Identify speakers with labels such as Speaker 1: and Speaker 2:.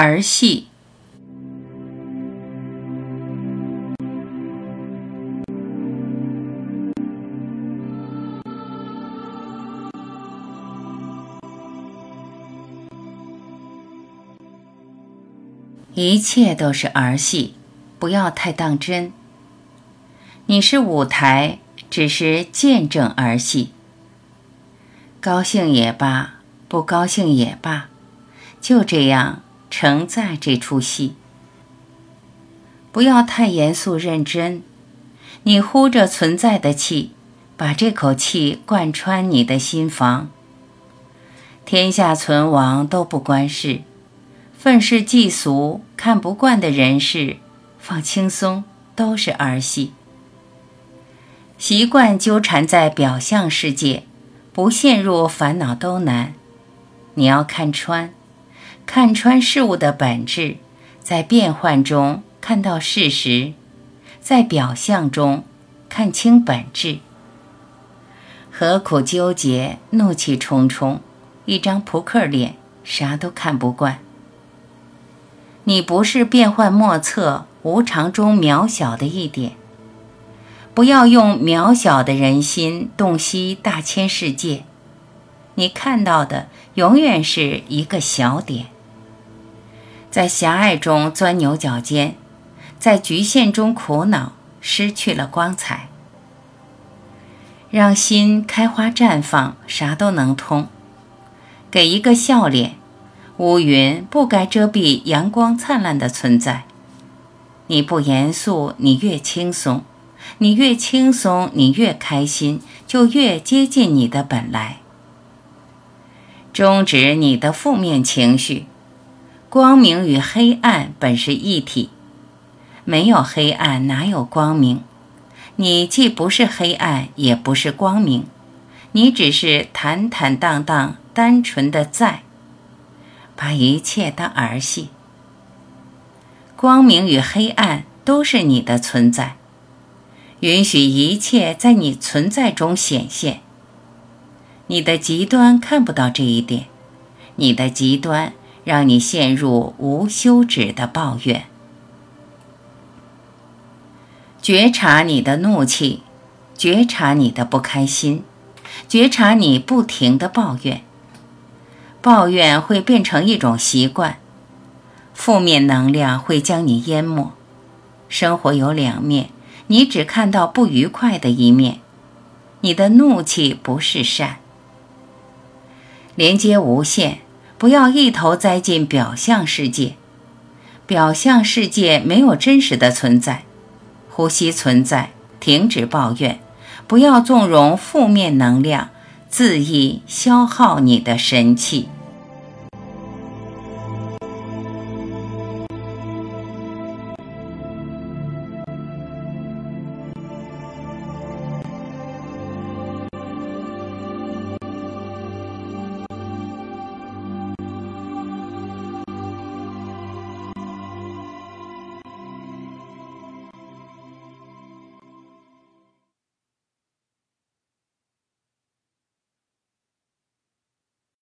Speaker 1: 儿戏。一切都是儿戏，不要太当真。你是舞台，只是见证儿戏。高兴也罢，不高兴也罢，就这样承载这出戏。不要太严肃认真，你呼着存在的气，把这口气贯穿你的心房。天下存亡都不关事。愤世嫉俗、看不惯的人事，放轻松，都是儿戏。习惯纠缠在表象世界，不陷入烦恼都难。你要看穿，看穿事物的本质，在变幻中看到事实，在表象中看清本质。何苦纠结？怒气冲冲，一张扑克脸，啥都看不惯。你不是变幻莫测、无常中渺小的一点，不要用渺小的人心洞悉大千世界。你看到的永远是一个小点，在狭隘中钻牛角尖，在局限中苦恼，失去了光彩。让心开花绽放，啥都能通。给一个笑脸。乌云不该遮蔽阳光灿烂的存在。你不严肃，你越轻松；你越轻松，你越开心，就越接近你的本来。终止你的负面情绪。光明与黑暗本是一体，没有黑暗哪有光明？你既不是黑暗，也不是光明，你只是坦坦荡荡、单纯的在。把一切当儿戏，光明与黑暗都是你的存在，允许一切在你存在中显现。你的极端看不到这一点，你的极端让你陷入无休止的抱怨。觉察你的怒气，觉察你的不开心，觉察你不停的抱怨。抱怨会变成一种习惯，负面能量会将你淹没。生活有两面，你只看到不愉快的一面。你的怒气不是善。连接无限，不要一头栽进表象世界。表象世界没有真实的存在。呼吸存在，停止抱怨，不要纵容负面能量。恣意消耗你的神气。